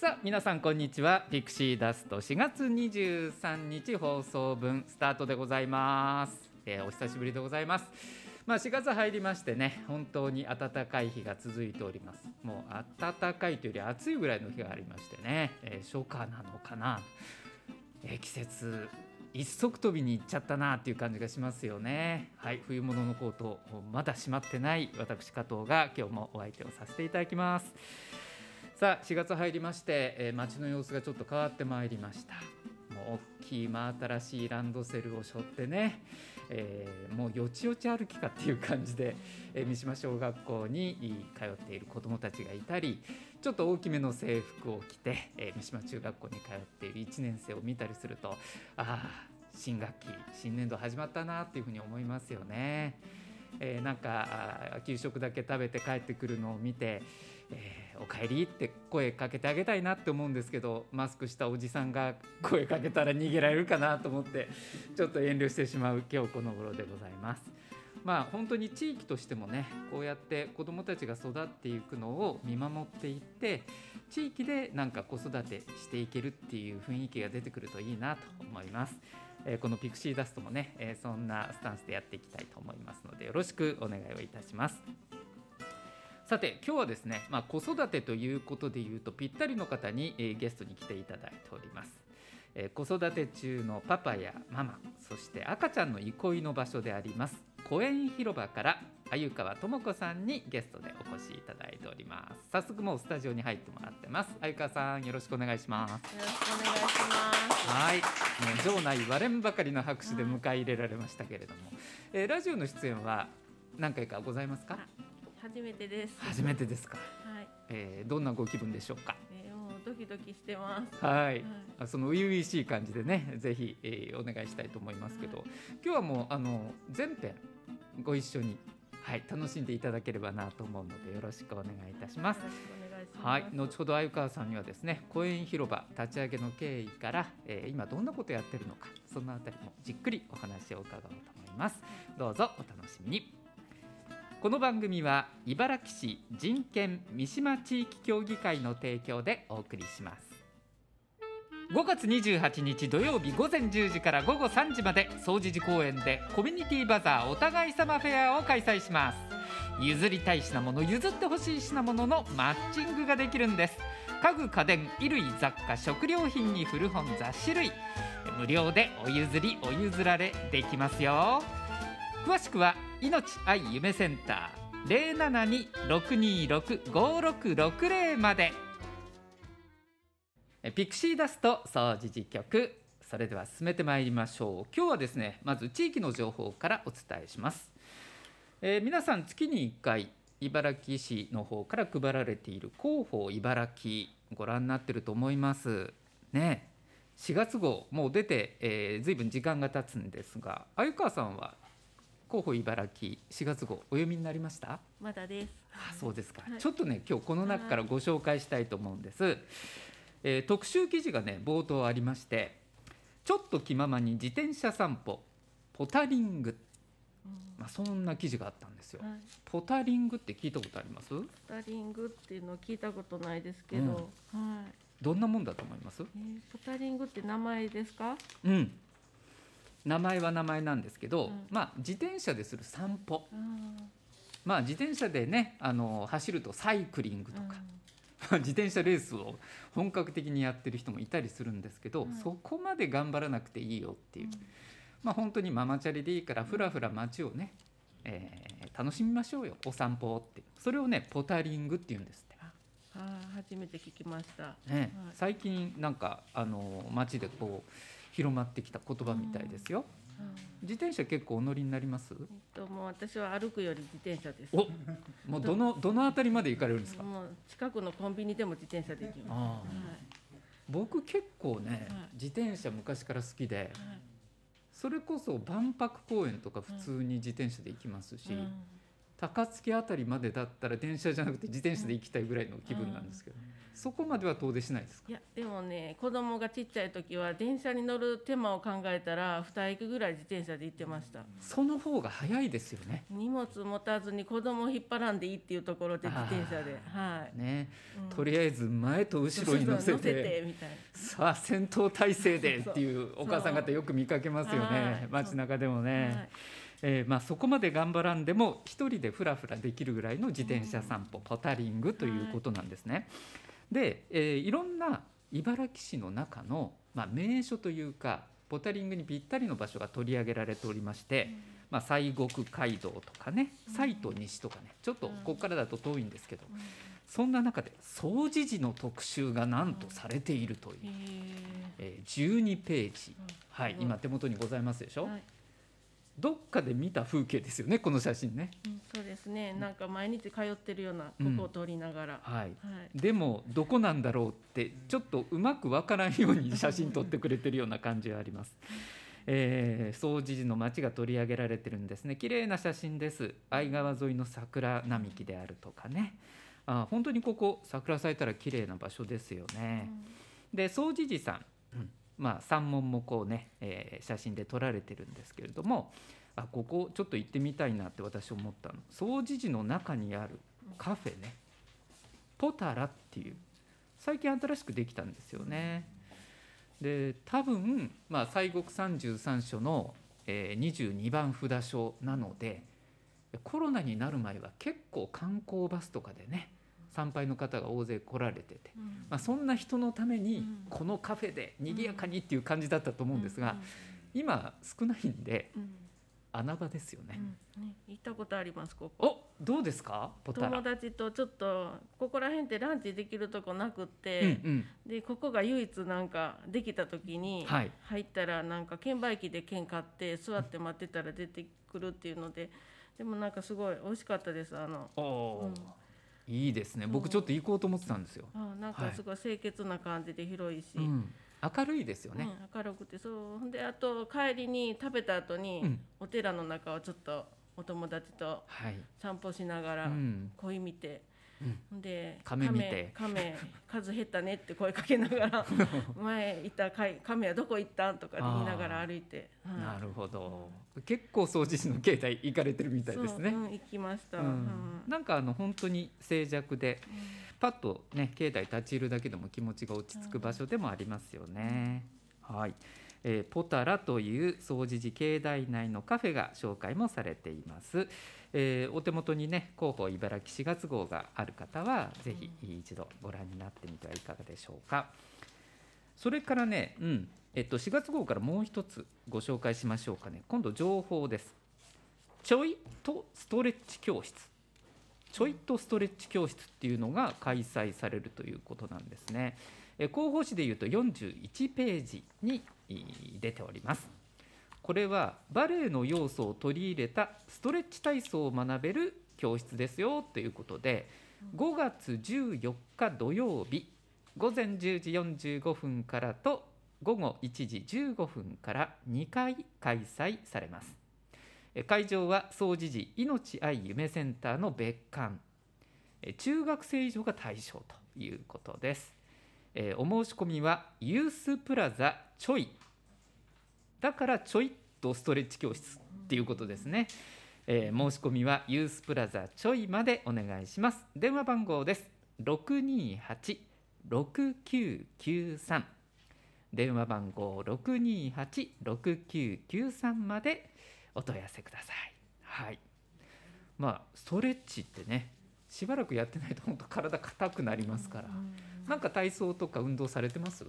さあ皆さんこんにちは。ピクシーダスト4月23日放送分スタートでございます、えーお久しぶりでございます。まあ4月入りましてね本当に暖かい日が続いております。もう暖かいというより暑いぐらいの日がありましてね、えー初夏なのかな、えー季節一足飛びに行っちゃったなっていう感じがしますよね。はい冬物のコートまだしまってない私加藤が今日もお相手をさせていただきます。さあ4月入りまして、えー街の様子がちょっと変わってまいりましたもう大きい真新しいランドセルを背負ってね、えーもうよちよち歩きかっていう感じで、えー三島小学校に通っている子どもたちがいたりちょっと大きめの制服を着て、えー三島中学校に通っている1年生を見たりするとああ新学期新年度始まったなっていうふうに思いますよね。えーなんか給食だけ食べて帰ってくるのを見て「えーおかえり」って声かけてあげたいなって思うんですけどマスクしたおじさんが声かけたら逃げられるかなと思ってちょっと遠慮してしまう今日この頃でございます。まあ本当に地域としてもねこうやって子どもたちが育っていくのを見守っていって地域でなんか子育てしていけるっていう雰囲気が出てくるといいなと思います。えーこのピクシーダストもね、えーそんなスタンスでやっていきたいと思いますのでよろしくお願いをいたします。さて今日はですね、まあ、子育てということでいうとぴったりの方に、えーゲストに来ていただいております。えー子育て中のパパやママそして赤ちゃんの憩いの場所であります公園広場から鮎川智子さんにゲストでお越しいただいております。早速もうスタジオに入ってもらってます。鮎川さんよろしくお願いします。よろしくお願いします。はい、もう場内割れんばかりの拍手で迎え入れられましたけれども、えーラジオの出演は何回かございますか？初めてです。初めてですか、はい。えーどんなご気分でしょうか？えー、もうドキドキしてます。はいはい。あその初々しい感じでねぜひ、えーお願いしたいと思いますけど今日はもうあの全編ご一緒に、はい、楽しんでいただければなと思うのでよろしくお願いいたします。はい、後ほど鮎川さんにはですね公園広場立ち上げの経緯から、えー今どんなことやってるのかそのあたりもじっくりお話を伺おうと思いますどうぞお楽しみにこの番組は茨城市人権三島地域協議会の提供でお送りします。5月28日土曜日午前10時から午後3時まで総持寺公園でコミュニティバザーお互い様フェアを開催します。譲りたい品物譲ってほしい品物のマッチングができるんです。家具家電衣類雑貨食料品に古本雑誌類無料でお譲りお譲られできますよ。詳しくは命愛夢センター072-626-5660まで。えピクシーダスト総除寺局。それでは進めてまいりましょう。今日はですねまず地域の情報からお伝えします。えー皆さん月に1回茨城市の方から配られている広報茨城ご覧になってると思います。ね。4月号もう出て、えー、ずいぶん時間が経つんですが鮎川さんは広報茨城4月号お読みになりました？まだです。あそうですか、はい。ちょっとね今日この中からご紹介したいと思うんです、えー特集記事がね冒頭ありましてちょっと気ままに自転車散歩ポタリング、まあ、そんな記事があったんですよ。はい。ポタリングって聞いたことあります？スタリングっていうのを聞いたことないですけど、はい。どんなもんだと思います？えー、ポタリングって名前ですか？うん名前は名前なんですけど、うん。まあ自転車でする散歩。あまあ自転車でねあの走るとサイクリングとーか、自転車レースを本格的にやってる人もいたりするんですけど、うん。そこまで頑張らなくていいよっていう、うん。まあ本当にママチャリでいいからふらふら街をね、えー楽しみましょうよお散歩って。それをねポタリングっていうんです初めて聞きました。ね。はい。最近なんかあの街でこう広まってきた言葉みたいですよ、あー自転車結構お乗りになります？えっともう私は歩くより自転車です。おもうどのどの辺りまで行かれるんですか？もう近くのコンビニでも自転車で行きます。ああはい僕結構ね、はい。自転車昔から好きではい。それこそ万博公園とか普通に自転車で行きますし、うん高槻あたりまでだったら電車じゃなくて自転車で行きたいぐらいの気分なんですけど、そこまでは遠出しないですか？いやでもね子供がちっちゃい時は電車に乗る手間を考えたら2駅ぐらい自転車で行ってました。その方が早いですよね。荷物持たずに子供を引っ張らんでいいっていうところで自転車で。はい、ね、うん。とりあえず前と後ろに乗せて。みたいな。さあ戦闘態勢でっていうお母さん方よく見かけますよはい。ね街中でもね、はいえーまあ、そこまで頑張らんでも一人でふらふらできるぐらいの自転車散歩、ポタリングということなんですね。で、えーいろんな茨城市の中の、まあ、名所というかポタリングにぴったりの場所が取り上げられておりまして、まあ、西国街道とかね西都西とかねちょっとここからだと遠いんですけど、うん。そんな中で掃除時の特集がなんとされているという、へえー12ページ、うん。はい、うん。今手元にございますでしょ、ーはいどっかで見た風景ですよねこの写真ね。うんそうですね。なんか毎日通ってるようなうんここを通りながら、はい、はい。でもどこなんだろうってちょっとうまくわからんように写真撮ってくれてるような感じがあります。えー、総除寺の町が取り上げられてるんですね。綺麗な写真です。相川沿いの桜並木であるとかね。あ本当にここ桜咲いたら綺麗な場所ですよね。で総持寺さん、うんまあ山門もこうね、えー写真で撮られてるんですけれどもあここちょっと行ってみたいなって私思ったの総持寺の中にあるカフェねポタラっていう最近新しくできたんですよね。で多分、まあ、西国三十三所の、えー、22番札所なのでコロナになる前は結構観光バスとかでね参拝の方が大勢来られてて、うん。まあ、そんな人のためにうん。このカフェで賑やかにっていう感じだったと思うんですが、今少ないんでうん。穴場ですよね。うん。ね行ったことありますここ。おどうですか？友達とちょっとここら辺ってランチできるとこなくっうんて、うん。でここが唯一なんかできた時にはい。入ったらなんか券売機で券買って座って待ってたら出てくるっていうのででもなんかすごい美味しかったですあの。うんいいですね。僕ちょっと行こうと思ってたんですよ。あなんかすごい清潔な感じで広いし、うん、明るいですよね。うん明るくてそう。であと帰りに食べた後に、うん。お寺の中をちょっとお友達とはい。散歩しながらうん、鯉見て、で亀見て。亀亀数減ったねって声かけながら 前いた亀はどこ行ったんとか言いながら歩いて、はい。なるほど。結構掃除時の携帯行かれてるみたいですね。そう。うん、行きました、ううんん、なんかあの本当に静寂でパッとね境内立ち入るだけでも気持ちが落ち着く場所でもありますよね。はい、えーポタラという総持寺境内内のカフェが紹介もされています。えーお手元にね広報茨城4月号がある方はぜひ一度ご覧になってみてはいかがでしょうか。それからね、うんえっと、4月号からもう一つご紹介しましょうかね。今度情報です。ちょいとストレッチ教室。ちょいとストレッチ教室っていうのが開催されるということなんですね。え広報誌でいうと41ページにい出ております。これはバレエの要素を取り入れたストレッチ体操を学べる教室ですよということで5月14日土曜日午前10時45分からと午後1時15分から2回開催されます。え会場は総持寺命愛夢センターの別館。え中学生以上が対象ということです。えお申し込みはユースプラザちょい。だからちょいっとストレッチ教室っていうことですね、えー申し込みはユースプラザちょいまでお願いします。電話番号です。628-6993電話番号628-6993までお問い合わせください。はい。まあストレッチってねしばらくやってないと本当体硬くなりますから、なんか体操とか運動されてます？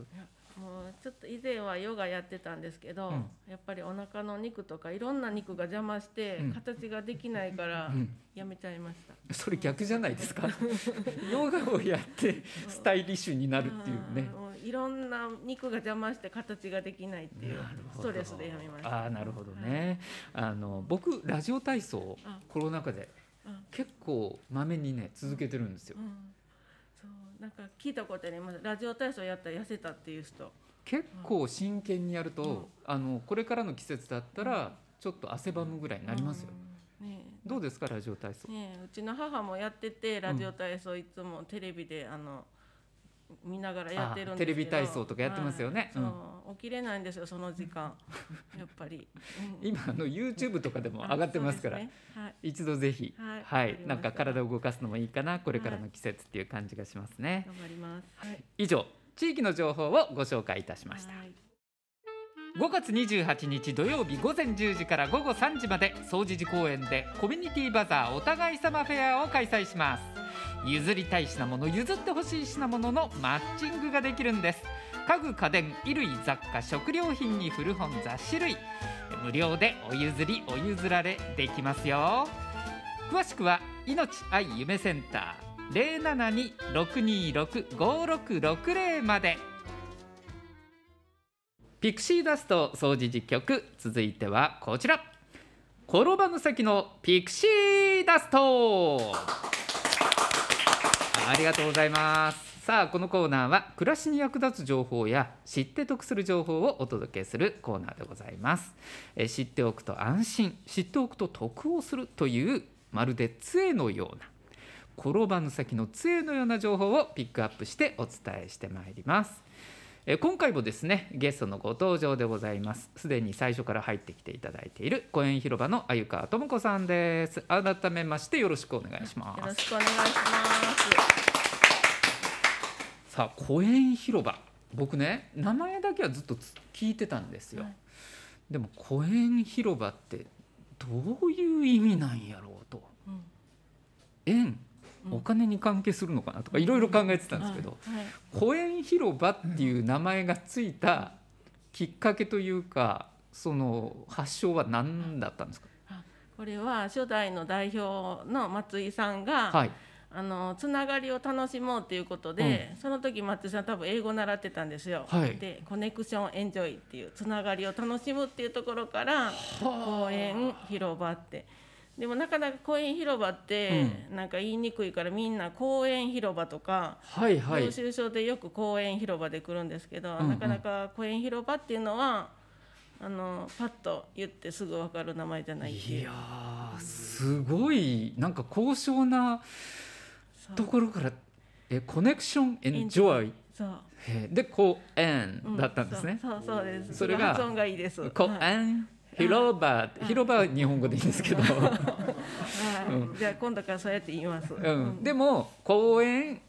もうちょっと以前はヨガやってたんですけど、うん。やっぱりお腹の肉とかいろんな肉が邪魔してうん。形ができないからうん。やめちゃいました。それ逆じゃないですか？ヨガをやってスタイリッシュになるっていうね。いろんな肉が邪魔して形ができないっていうストレスでやめました。ああなるほどね、あの僕ラジオ体操コロナ禍でうん。結構まめにね続けてるんですよ。うん、なんか聞いたことあります。ラジオ体操やったら痩せたっていう人。結構真剣にやると、うん。あのこれからの季節だったらちょっと汗ばむぐらいになりますよ、うん。ねえ。どうですかラジオ体操、ねえうちの母もやっててラジオ体操いつもテレビであの見ながらやってるんですテレビ体操とかやってますよね。はい起きれないんですよその時間。やっぱり、うん。今あの YouTube とかでも上がってますから。ね。はい。一度ぜひはい。はい、なんか体を動かすのもいいかなこれからの季節っていう感じがしますね、頑張ります。はい。以上地域の情報をご紹介いたしました。はい5月28日土曜日午前10時から午後3時まで総除寺公園でコミュニティバザーお互い様フェアを開催します。譲りたい品物譲ってほしい品物のマッチングができるんです。家具家電衣類雑貨食料品に古本雑誌類。無料でお譲りお譲られできますよ。詳しくは命愛夢センター。072-626-5660まで。ピクシーダスト掃除実局続いてはこちら。転ばぬ先のピクシーダスト。ありがとうございます。さあこのコーナーは暮らしに役立つ情報や知って得する情報をお届けするコーナーでございます。え知っておくと安心知っておくと得をするというまるで杖のような転ばぬ先の杖のような情報をピックアップしてお伝えしてまいります。えー今回もですねゲストのご登場でございます。すでに最初から入ってきていただいている公園広場の鮎川智子さんです。改めましてよろしくお願いしまよろすしくお願いします。さあ公園広場。僕ね名前だけはずっとつ聞いてたんですよ、はい。でも公園広場ってどういう意味なんやろうと。うん。円うんお金に関係するのかなとかいろいろ考えてたんですけど、公園広場っていう名前がついたきっかけというかその発祥は何だったんですか、これは初代の代表の松井さんが、はい。あのつながりを楽しもうということで、その時松井さん多分英語習ってたんですよ。はい。でコネクションエンジョイっていうつながりを楽しむっていうところから公園広場って。でもなかなか公園広場ってなんか言いにくいからみんな公園広場とかはいはい。領収書でよく公園広場で来るんですけど、うんうん。なかなか公園広場っていうのはあのパッと言ってすぐ分かる名前じゃないっていう。いやーすごいなんか高尚なところからえコネクションエンジョイそう、で公園うん。だったんですね、そうそうそうです。それが発音がいいです。公はい。園広場広場は日本語でいいんですけど、じゃあ今度からそうやって言います、うん、でも公園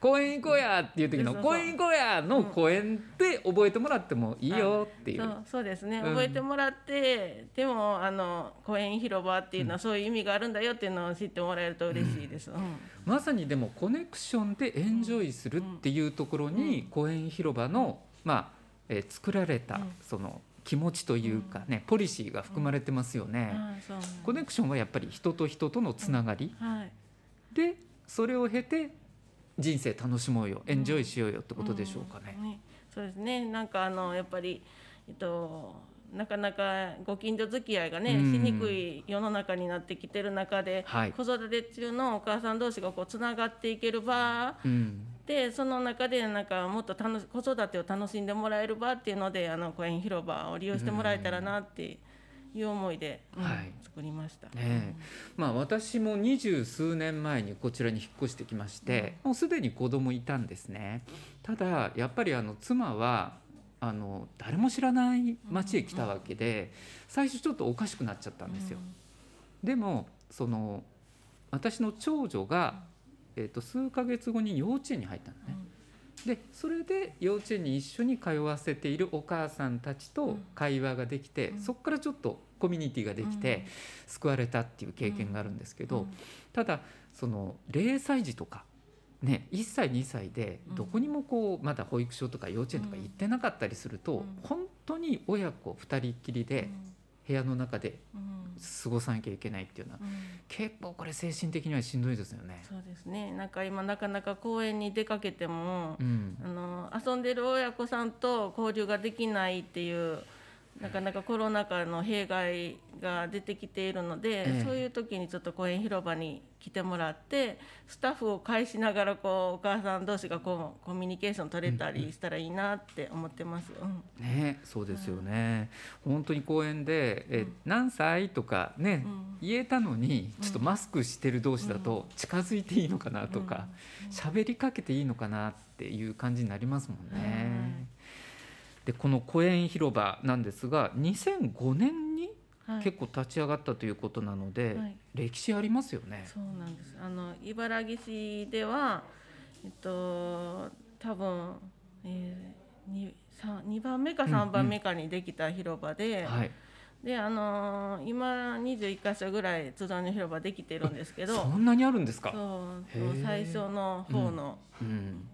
公園行こうやっていう時の公園行こうやの公園って覚えてもらってもいいよっていう、そうそうですね、うん。覚えてもらってでもあの公園広場っていうのはそういう意味があるんだよっていうのを知ってもらえると嬉しいです、うん。まさにでもコネクションでエンジョイするっていうところに公園広場の、まあえー作られたうん。その気持ちというかね、ポリシーが含まれてますよね。コネクションはやっぱり人と人とのつながり。はい。でそれを経て人生楽しもうよエンジョイしようよってことでしょうかね。うん。そうですね。なんかあのやっぱりえっとなかなかご近所付き合いがね、うん。しにくい世の中になってきてる中で、はい。子育て中のお母さん同士がこうつながっていける場うんでその中でなんかもっと楽し子育てを楽しんでもらえる場っていうのであの公園広場を利用してもらえたらなっていう思いで、うんはい。作りました。ねえ。まあ、私も二十数年前にこちらに引っ越してきまして、もうすでに子供いたんですね。ただやっぱりあの妻はあの誰も知らない町へ来たわけで、最初ちょっとおかしくなっちゃったんですよ、でもその私の長女が、えー、と数ヶ月後に幼稚園に入ったのね、でそれで幼稚園に一緒に通わせているお母さんたちと会話ができて、うん。そこからちょっとコミュニティができて、救われたっていう経験があるんですけど、ただその0歳児とか、ね、1歳2歳でうん。どこにもこうまだ保育所とか幼稚園とか行ってなかったりすると、うん。本当に親子2人っきりで部屋の中で過ごさなきゃいけないっていうのはうん。結構これ精神的にはしんどいですよね。そうですね。なんか今なかなか公園に出かけても、うん。あの遊んでる親子さんと交流ができないっていうなかなかコロナ禍の弊害が出てきているので、ええ。そういう時にちょっと公園広場に来てもらってスタッフを介しながらこうお母さん同士がこうコミュニケーション取れたりしたらいいなって思ってます。うん。ね、そうですよね。本当に公園で、え、何歳とかね、うん。言えたのに、ちょっとマスクしてる同士だと近づいていいのかなとか、喋、りかけていいのかなっていう感じになりますもんね。で、この公園広場なんですが、2005年にはい結構立ち上がったということなので、はい歴史ありますよね。そうなんです。あの茨城市ではえっと多分、えー、2, 三2番目か3番目かにできた広場で、はい。であのー今21箇所ぐらい津田の広場できてるんですけど、そんなにあるんですか？そう最初の方のうん。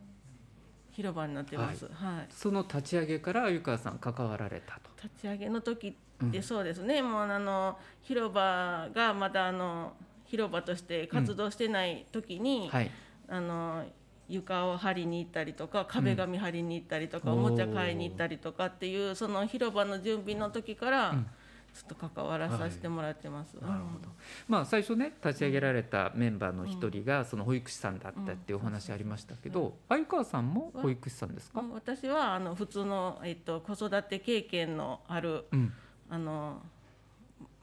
広場になってます。はい。その立ち上げから鮎川さん関わられたと。立ち上げの時うんってそうですね、もうあの広場がまだあの広場として活動してない時に、はい。あの床を張りに行ったりとか壁紙張りに行ったりとか、うんおもちゃ買いに行ったりとかっていうその広場の準備の時から、うんちょっと関わらさせてもらってます。なるほど。まあ最初ね立ち上げられたメンバーの一人がその保育士さんだったっていうお話ありましたけど、鮎川さんも保育士さんですか？うん私はあの普通の、えっと、子育て経験のあるうん。あの、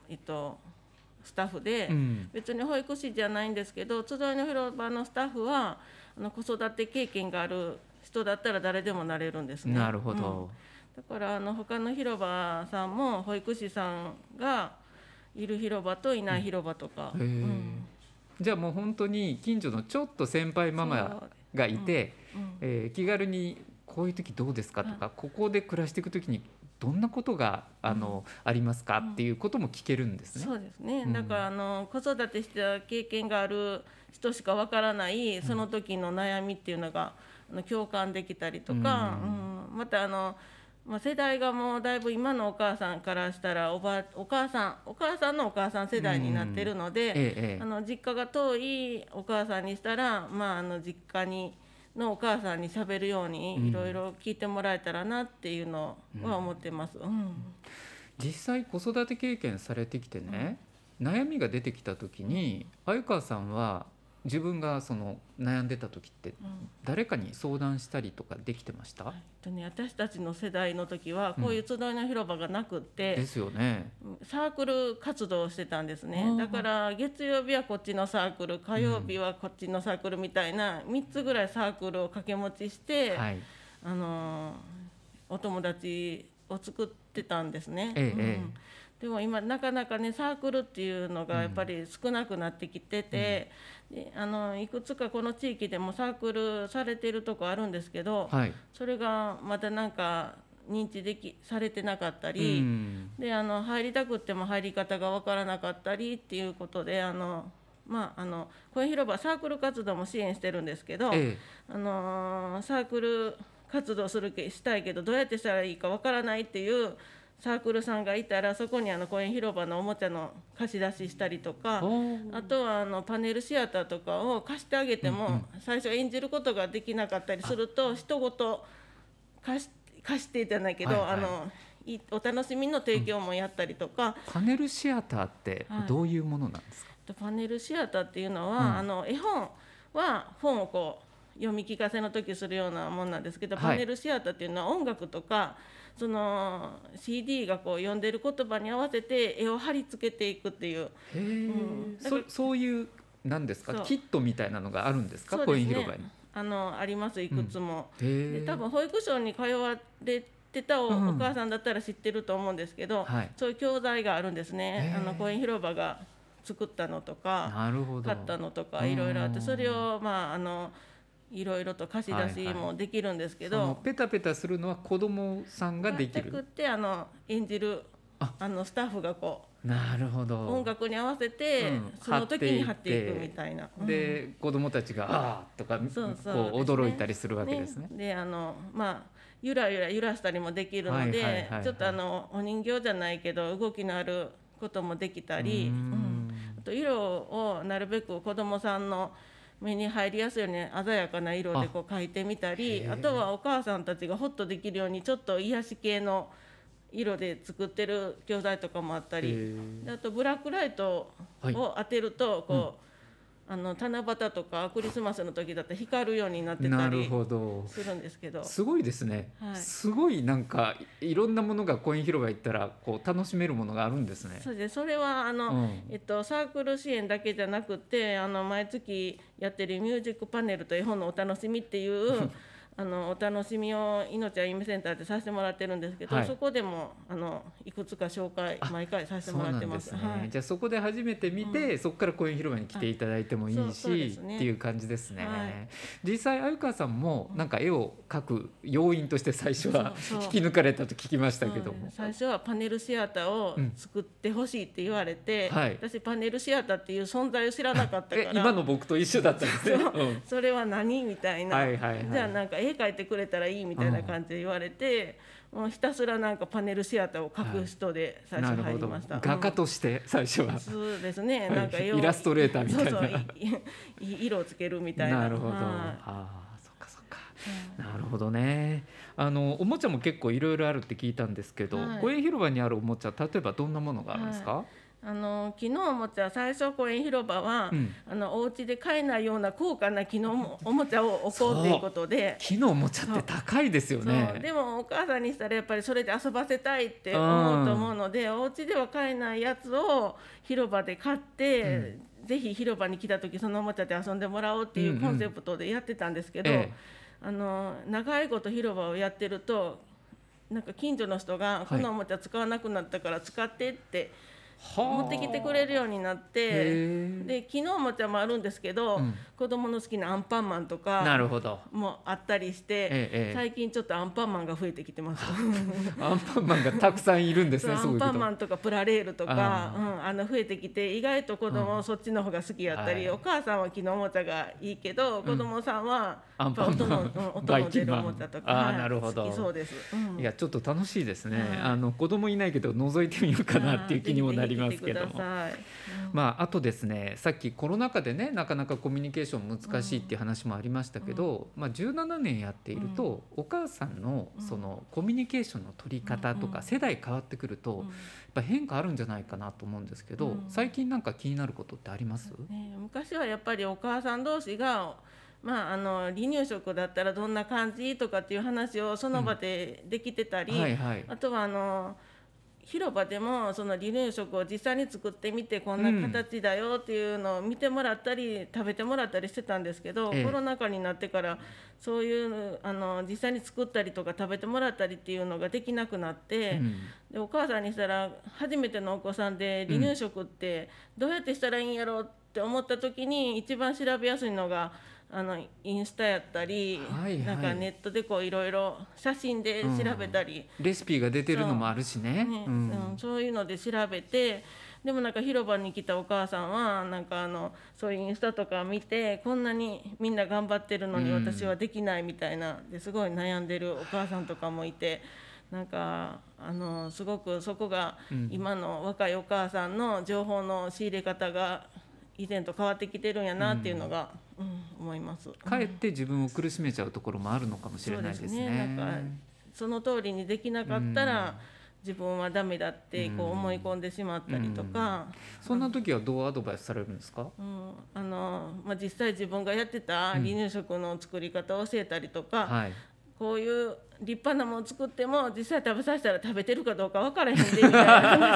えっと、スタッフで、うん。別に保育士じゃないんですけど集いの広場のスタッフはあの子育て経験がある人だったら誰でもなれるんですね。なるほうんど。だからあの他の広場さんも保育士さんがいる広場といない広場とか、うん。じゃあもう本当に近所のちょっと先輩ママがいて、うん。えー気軽にこういう時どうですかとか、ここで暮らしていく時にどんなことがあの、ありますかっていうことも聞けるんですね。そうですね、うん。だからあの子育てした経験がある人しかわからないその時の悩みっていうのが、あの共感できたりとか、うん。またあの、まあ、世代がもうだいぶ今のお母さんからしたらおばお母さんお母さんのお母さん世代になってるので、ええええ。あの実家が遠いお母さんにしたら、まあ、あの実家にのお母さんに喋るよううん。にいろいろ聞いてもらえたらなっていうのは思ってます。うん。実際子育て経験されてきてね、悩みが出てきた時に鮎川さんは自分がその悩んでた時ってうん。誰かに相談したりとかできてました、えっとね、私たちの世代の時はこういう集いの広場がなくって、ですよね。サークル活動をしてたんですね。だから月曜日はこっちのサークル火曜日はこっちのサークルみたいな3つぐらいサークルを掛け持ちして、はい。あのーお友達を作ってたんですね。えええでも今なかなかねサークルっていうのがやっぱり少なくなってきてて、であのいくつかこの地域でもサークルされてるとこあるんですけど、はい。それがまだなんか認知できされてなかったうり、ん。であの入りたくっても入り方がわからなかったりっていうことであのまああの公園広場サークル活動も支援してるんですけど、えあのーサークル活動するけしたいけどどうやってしたらいいかわからないっていうサークルさんがいたらそこにあの公園広場のおもちゃの貸し出ししたりとえ。か。あとはあのパネルシアターとかを貸してあげても、最初演じることができなかったりすると人ごと貸し貸してじゃないけど、はいはいあのいお楽しみの提供もやったりとか、パネルシアターってはいどういうものなんですか？とパネルシアターっていうのは、うんあの絵本は本をこう読み聞かせの時するようなもんなんですけど、はいパネルシアターっていうのは音楽とかその CD がこう読んでる言葉に合わせて絵を貼り付けていくっていう。へえ、ん。そそういうなんですか？キットみたいなのがあるんですか？公園広場に。あのありますいくつも。へえ。で多分保育所に通われてたお,、母さんだったら知ってると思うんですけど、はい。そういう教材があるんですね。あの公園広場が作ったのとか。買ったのとかうんいろいろあってそれをまああのいろいろと貸し出しはいはい。もできるんですけそのど、ペタペタするのは子供さんができる。てあの演じるあ。あのスタッフがこなるほうど。音楽に合わせて、うん。その時に貼っていくみたいな。うんで子供たちがああとかそうそうこう驚いたりするわけですね。であのまあゆらゆら揺らしたりもできるので、はいはいはいはい。ちょっとあのお人形じゃないけど動きのあることもできたり、ううん。ん。あと色をなるべく子どもさんの目に入りやすいように鮮やかな色でこう描いてみたりあとはお母さんたちがホッとできるようにちょっと癒し系の色で作ってる教材とかもあったり。あとブラックライトはい。を当てるとこう、あの七夕とかクリスマスの時だったら光るようになってたりほど。するんですけど。すごいですね、はい。すごいなんかいろんなものがコイン広場行ったらこう楽しめるものがあるんですね。そうです。それはあの、うん。えっと、サークル支援だけじゃなくてあの毎月やってるミュージックパネルと絵本のお楽しみっていう あのお楽しみを命あゆみセンターでさせてもらってるんですけど、はい。そこでもあのいくつか紹介あ毎回させてもらってま。す。すね、はい。じゃあそこで初めて見て、そこからコイン広場に来ていただいてもいいし、すね。っていう感じですね、はい。実際鮎川さんもなんか絵を描く要因として最初は引き抜かれたと聞きましたけども、うん。最初はパネルシアターをうん。作ってほしいって言われて、はい。私パネルシアターっていう存在を知らなかったからえ今の僕と一緒だったんですね。うん。それは何？みたいな、はいはいはい。じゃあなんか絵描いてくれたらいいみたいな感じで言われて、もうひたすらなんかパネルシアターを描く人で最初入りました。画家うんとして最初は、そうですね、はい。なんかイラストレーターみたいな。そうそういい 色をつけるみたいな。なるほど、はああなるほどね。あのおもちゃも結構いろいろあるって聞いたんですけど、はい。公園広場にあるおもちゃ例えばどんなものがあるんですか、あの木のおもちゃ最初公園広場は、うん。あのお家で買えないような高価な木のおもおもちゃを置こうということで。木のおもちゃって高いですよね。でもお母さんにしたらやっぱりそれで遊ばせたいって思うと思うので、お家では買えないやつを広場で買って、ぜひ広場に来た時そのおもちゃで遊んでもらおうっていうコンセプトでやってたんですけど、ええ。あの長いこと広場をやってるとなんか近所の人が「このおもちゃ使わなくなったから使って」って持ってきてくれるようになってで昨日おもちゃもあるんですけど、うん。子供の好きなアンパンマンとなかるほど。もあったりして、ええええ。最近ちょっとアンパンマンが増えてきてます。アンパンマンがたくさんいるんですねそういうこと。ンパンマンとかプラレールとかあうん、あの増えてきて意外と子供そっちの方が好きやったり、はい。お母さんは昨日おもちゃがいいけど、子供さんはアンパンマン音の、出るおもちゃとか、あなるほど。そうです。うん。いやちょっと楽しいですね、はい。あの子供いないけど覗いてみようかなっていう気にもなりますけども。まあ、あとですねさっきコロナ禍でねなかなかコミュニケーション難しいっていう話もありましたけど、まあ、17年やっていると、お母さんのそのコミュニケーションの取り方とか、うん。世代変わってくると、うん。やっぱ変化あるんじゃないかなと思うんですけど、うん。最近なんか気になることってあります、ね、昔はやっぱりお母さん同士が、まあ、あの離乳食だったらどんな感じとかっていう話をその場でできてたり、はいはい。あとはあの広場でもその離乳食を実際に作ってみてこんな形だよっていうのを見てもらったり食べてもらったりしてたんですけど、ええ。コロナ禍になってからそういうあの実際に作ったりとか食べてもらったりっていうのができなくなって、うん。でお母さんにしたら初めてのお子さんで離乳食ってどうやってしたらいいんやろうって思った時に一番調べやすいのがあのインスタやったり、はいはい。なんかネットでこういろいろ写真で調べたり、レシピが出てるのもあるしね。ねう。うん。ん。そういうので調べてでもなんか広場に来たお母さんはなんかあのそういうインスタとか見てこんなにみんな頑張ってるのにうん。私はできないみたいなですごい悩んでるお母さんとかもいて。なんかあのすごくそこがうん。今の若いお母さんの情報の仕入れ方が以前と変わってきてるんやなっていうのが、うん思います。かえって自分を苦しめちゃうところもあるのかもしれないですね。そうですねなんかその通りにできなかったら、自分はダメだってこう思い込んでしまったりとか、そんな時はどうアドバイスされるんですか？うんあのまあ、実際自分がやってた離乳食の作り方を教えたりとか、はい。こういう立派なもの作っても実際食べさせたら食べてるかどうか分からへんでみたいな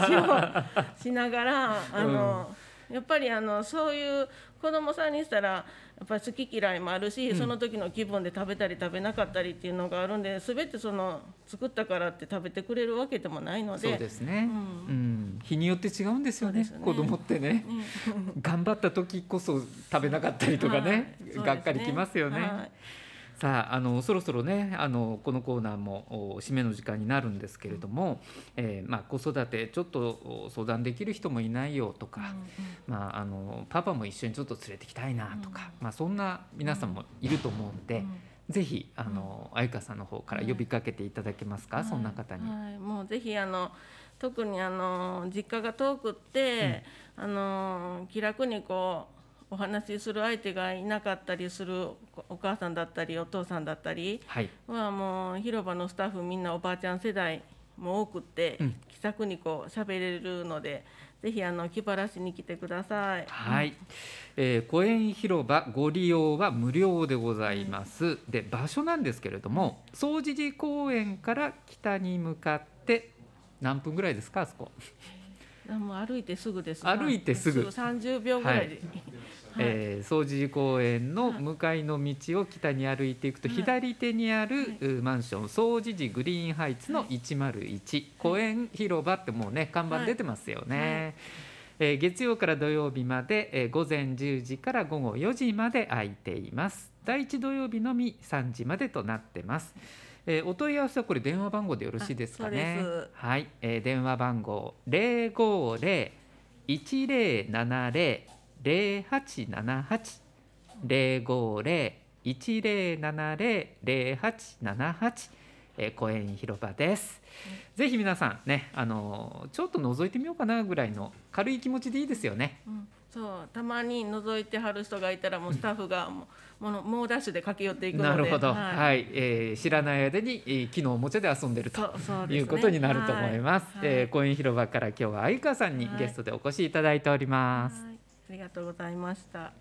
話をしながらあの、やっぱりあのそういう子供さんにしたらやっぱり好き嫌いもあるし、その時の気分で食べたり食べなかったりっていうのがあるんで全てその作ったからって食べてくれるわけでもないので。そうですね。ううん、日によって違うんですよね。ね子供ってね。頑張った時こそ食べなかったりとかね、はいがっかりきますよね。はいさああのそろそろねあのこのコーナーもお締めの時間になるんですけれども、えーまあ、子育てちょっとお相談できる人もいないよとか、まあ、あのパパも一緒にちょっと連れてきたいなとか、まあ、そんな皆さんもいると思うんで、ぜひあのあゆかさんの方から呼びかけていただけますか、そんな方に。はい、もうぜひあの特にあの実家が遠くって、あの気楽にこうお話しする相手がいなかったりするおお母さんだったりお父さんだったりはい、はもう広場のスタッフみんなおばあちゃん世代も多くって、うん気さくにこう喋れるのでぜひあの気晴らしに来てください。はい、えー公園広場ご利用は無料でございます。で場所なんですけれども、総持寺公園から北に向かって何分ぐらいですかあそこ？あもう歩いてすぐです。歩いてすぐ三十秒ぐらいで。はいえー総持寺公園の向かいの道を北に歩いていくと、はい。左手にある、うマンション総持寺グリーンハイツの101、公園広場ってもうね看板出てますよね。はい。えー月曜から土曜日まで、えー午前10時から午後4時まで空いています。第一土曜日のみ3時までとなってます。えーお問い合わせはこれ電話番号でよろしいですかね？はい、えー電話番号零五零一零七零零八七八零五零一零七零零八七八えー公園広場です。ぜひ皆さんね、あのーちょっと覗いてみようかなぐらいの軽い気持ちでいいですよね。うんそうたまに覗いてはる人がいたらもうスタッフがもうもの猛ダッシュで駆け寄っていくので。なるほど、は、はいい。えー知らない間に、えー、木のおもちゃで遊んでるということになると思います。はいえー公園広場から今日は相川さんにはいゲストでお越しいただいております。はいありがとうございました。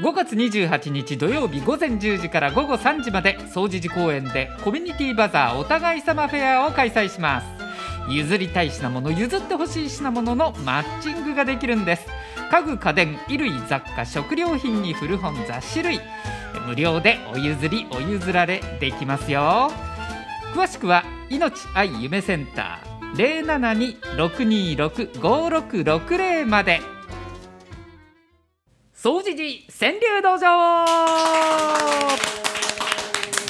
5月28日土曜日午前10時から午後3時まで総持寺公園でコミュニティバザーお互い様フェアを開催します。譲りたい品物譲ってほしい品物のマッチングができるんです。家具家電衣類雑貨食料品に古本雑誌類無料でお譲りお譲られできますよ。詳しくは命愛夢センター。072-626-5660まで。総持寺川柳道場。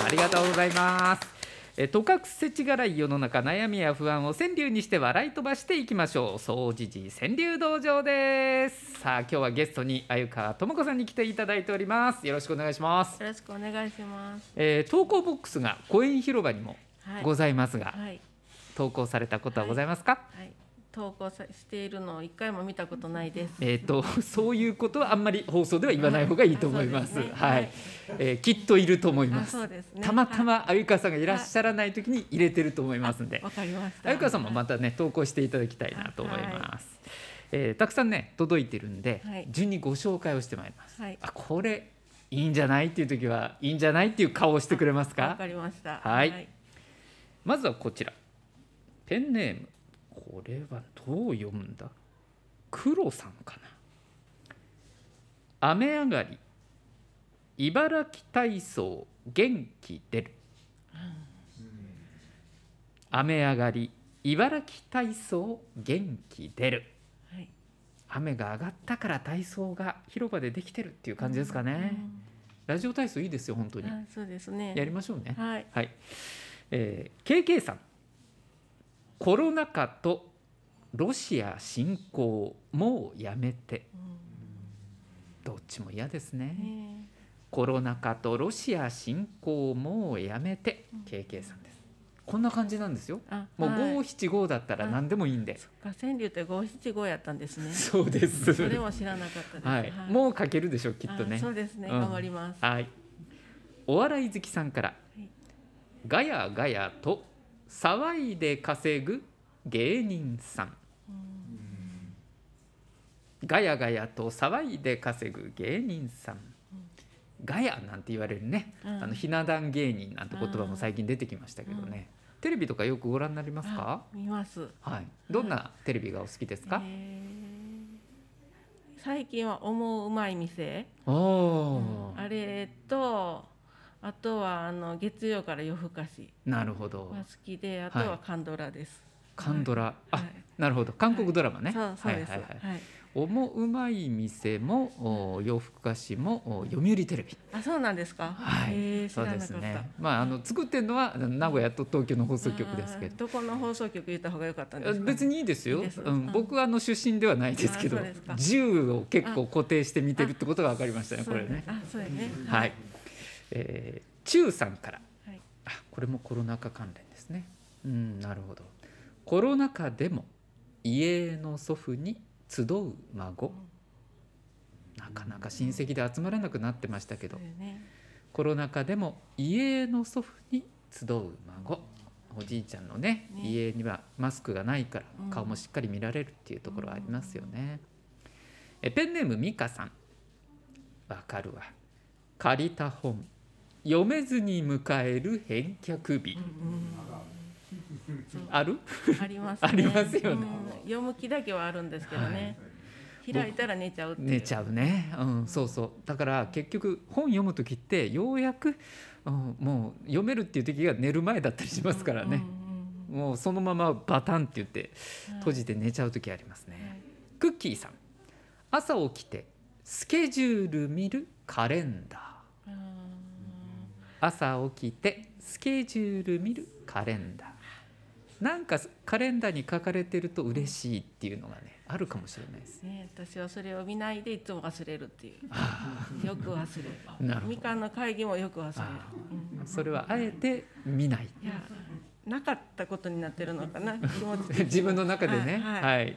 ありがとうございます。えとかくせちがらい世の中悩みや不安を川柳にして笑い飛ばしていきましょう。総持寺川柳道場です。さあ今日はゲストに鮎川智子さんに来ていただいております。よろしくお願いします、よろしくお願いします。えー投稿ボックスが公園広場にもはい。ございますが、はい。投稿されたことはございますか、はい。投稿さしているのを一回も見たことないです。えー、とそういうことはあんまり放送では言わない方がいいと思います。はいねはい、はいえーきっといると思いまあ、す。すね。たまたま鮎川さんがいらっしゃらない時に入れてると思いますんでわ、かりました。鮎川さんもまたね投稿していただきたいなと思います。えーたくさんね届いてるんで、はい順にご紹介をしてまいります。はい。あこれいいんじゃない？っていう時はいいんじゃない？っていう顔をしてくれますか？わかりました。はいまずはこちらペンネーム。これはどう読むんだ？黒さんかな。雨上がり。茨城体操元気出る。雨上がり。茨城体操元気出る。はい。雨が上がったから体操が広場でできてるっていう感じですかね、ラジオ体操いいですよ本当に。そうですね。やりましょうね。はい。はい、えー、KK さんコロナ禍とロシア侵攻もうやめて。どっちも嫌ですね。ねコロナ禍とロシア侵攻もうやめて KK さんです。こんな感じなんですよ。あ、もうはい。575だったら何でもいいんで、川柳って五七五やったんですね。そうです。それも知らなかったです。はい、もう書けるでしょうきっとね。あそうですね。うん。頑張ります。はい。お笑い好きさんから、い。ガヤガヤと騒いで稼ぐ芸人さん。ガヤガヤと騒いで稼ぐ芸人さん。ガヤなんて言われるね、うん。あのひな壇芸人なんて言葉も最近出てきましたけどね、テレビとかよくご覧になりますか？あ、見ます。はい、どんなテレビがお好きですか、えー最近は思ううまい店、おお、あれとあとはあの月曜から夜更かしなるほどが好きであとははいカンドラです。カンドラ、はいあなるほど韓国ドラマね、そうそうです。ははいいはいはいおもうまい店もお洋服菓子もお読売テレビ。あそうなんですか？はい、えー、知そうで。すね。まああの作ってるのは名古屋と東京の放送局ですけあーどこの放送局言った方が良かったんでど。すか？別にいいですよ。いいですうんうん僕はあの出身ではないですけど銃を結構固定して見てるってことが分かりましたね。これね。あそうやね。はい。えー、中さんから。はい。あこれもコロナ禍関連ですね。うんなるほど。コロナ禍でも家の祖父に集う孫。なかなか親戚で集まらなくなってましたけどね。コロナ禍でも家の祖父に集う孫おじいちゃんのねね家にはマスクがないからうん顔もしっかり見られるっていうところはありますよね。えペンネームミカさんわかるわ借りた本読めずに迎える返却日。ある？ありますね。ありますよね。うん。読む気だけはあるんですけどね。開いたら寝ちゃう。寝ちゃうね、うん、そうそう。だから結局本読む時ってようやく、うん、もう読めるっていう時が寝る前だったりしますからね、うんもうそのままバタンって言ってうん閉じて寝ちゃう時ありますね、はい。クッキーさん。朝起きてスケジュール見るカレンダー。うん朝起きてスケジュール見るカレンダーなんかカレンダーに書かれてると嬉しいっていうのがねあるかもしれないですね、私はそれを見ないでいつも忘れるっていう。よく忘れる。なるみかんの会議もよく忘れるあ。うんそれはあえて見ないいや、なかったことになってるのかな。気持ち的に 自分の中でね、ははいい。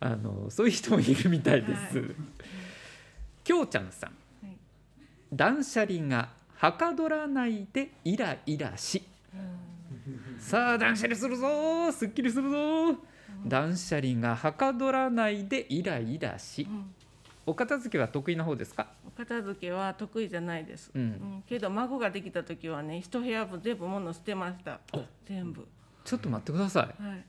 あのそういう人もいるみたいです。はいきょうちゃんさん、はい断捨離がはかどらないでイライラし、さあ断捨離するぞー、すっきりするぞー。断捨離がはかどらないでイライラしう、んお片付けは得意な方ですか？お片付けは得意じゃないです。う、うんん、けど孫ができた時はね、一部屋分全部物捨てましたお。全部。ちょっと待ってください。はい。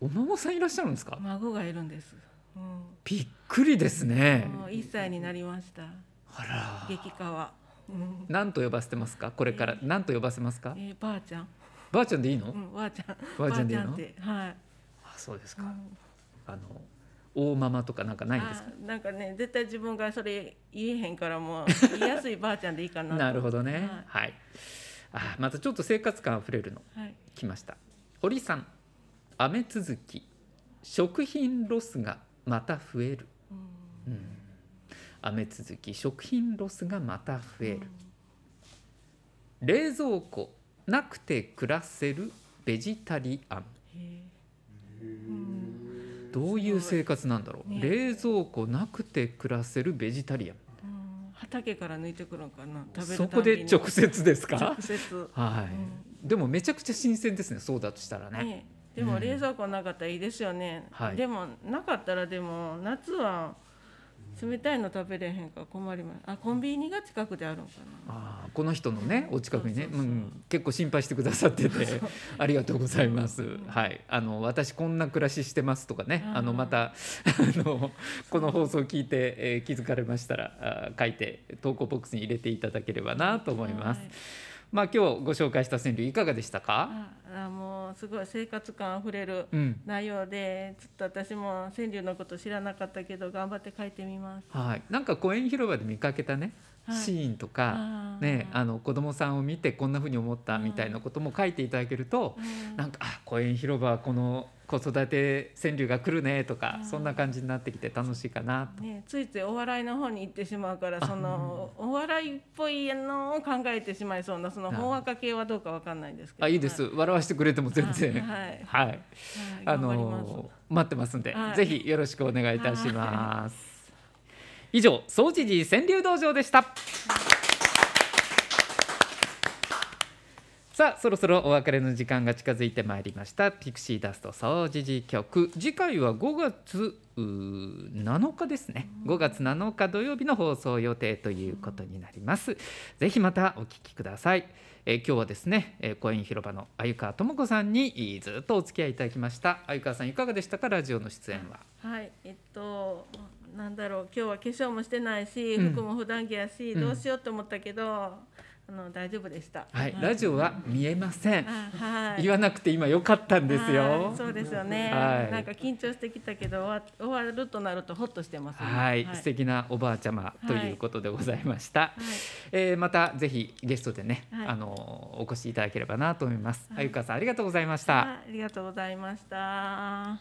お孫さんいらっしゃるんですか？孫がいるんです。うん。びっくりですね。もう一歳になりました。あら、激化は。うん。何と呼ばせてますか？これから何と呼ばせますか？えー、ばあちゃん。ばあちゃんでいいの？うん、ばあちゃん。ばあちゃんでいいの？はい。あ、そうですか。うんあの大ママとかなんかないんですか？あなんかね絶対自分がそれ言えへんからもう 言いやすいばあちゃんでいいかなとなるほどね。はい。あ、またちょっと生活感あふれるのはい来ました。堀さん、雨続き、食品ロスがまた増える。うんうん、雨続き、食品ロスがまた増える。冷蔵庫なくて暮らせるベジタリアン。どういう生活なんだろう。ね。冷蔵庫なくて暮らせるベジタリアン。うん。畑から抜いてくるのかな。食べるそこで直接ですか？直。接。はい、でもめちゃくちゃ新鮮ですねそうだとしたらね。ねでも冷蔵庫なかったらいいですよね、はい。でもなかったらでも夏は冷たいの食べれへんから困ります。あコンビニが近くであるのかな。あーこの人のねお近くにね。そうん。結構心配してくださってて。ありがとうございます、はい。あの私こんな暮らししてますとかね。うんあのまた あのこの放送を聞いて、えー気づかれましたらあー書いて投稿ボックスに入れていただければなと思います、はいまあ今日ご紹介した川柳いかがでしたか？ああもうすごい生活感あふれるうん。内容でちょっと私も川柳のこと知らなかったけど頑張って書いてみます。はい、なんか公園広場で見かけたね、はい。シーンとか、あー。ね、あの子供さんを見てこんな風に思ったみたいなことも書いていただけると、うん。なんかあ公園広場はこの子育て川柳が来るねとか、うん。そんな感じになってきて楽しいかなと。ね、ついついお笑いの方に行ってしまうからあそのお笑いっぽいのを考えてしまいそうなそのなほんわか系はどうかわかんないんですけど。あいいです、笑わせてくれても全然。はい、はい。あのー待ってますんで、はい。ぜひよろしくお願いいたします。以上、総知事川柳道場でした。さあそろそろお別れの時間が近づいてまいりました。ピクシーダスト総知事局。次回は5月うー7日ですね。5月7日土曜日の放送予定ということになります。ぜひまたお聞きください、えー今日はですね、えー、公園広場の鮎川智子さんにずっとお付き合いいただきました。鮎川さんいかがでしたか？ラジオの出演は。はい、えっとなんだろう。今日は化粧もしてないしうん。服も普段着やし、うん。どうしようと思ったけどあの大丈夫でした。はい、ラジオは見えません。あはい。言わなくて今良かったんですはよい。そうですよね、はい。なんか緊張してきたけど終わ終わるとなるとホッとしてますね。はい、素敵なおばあちゃまということでございました。はい。えーまたぜひゲストでね、はい。あのお越しいただければなと思います。はい。あゆかさんありがとうございました。はい。ありがとうございました。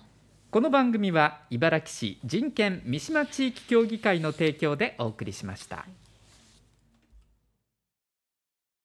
この番組は茨城市人権三島地域協議会の提供でお送りしました。はい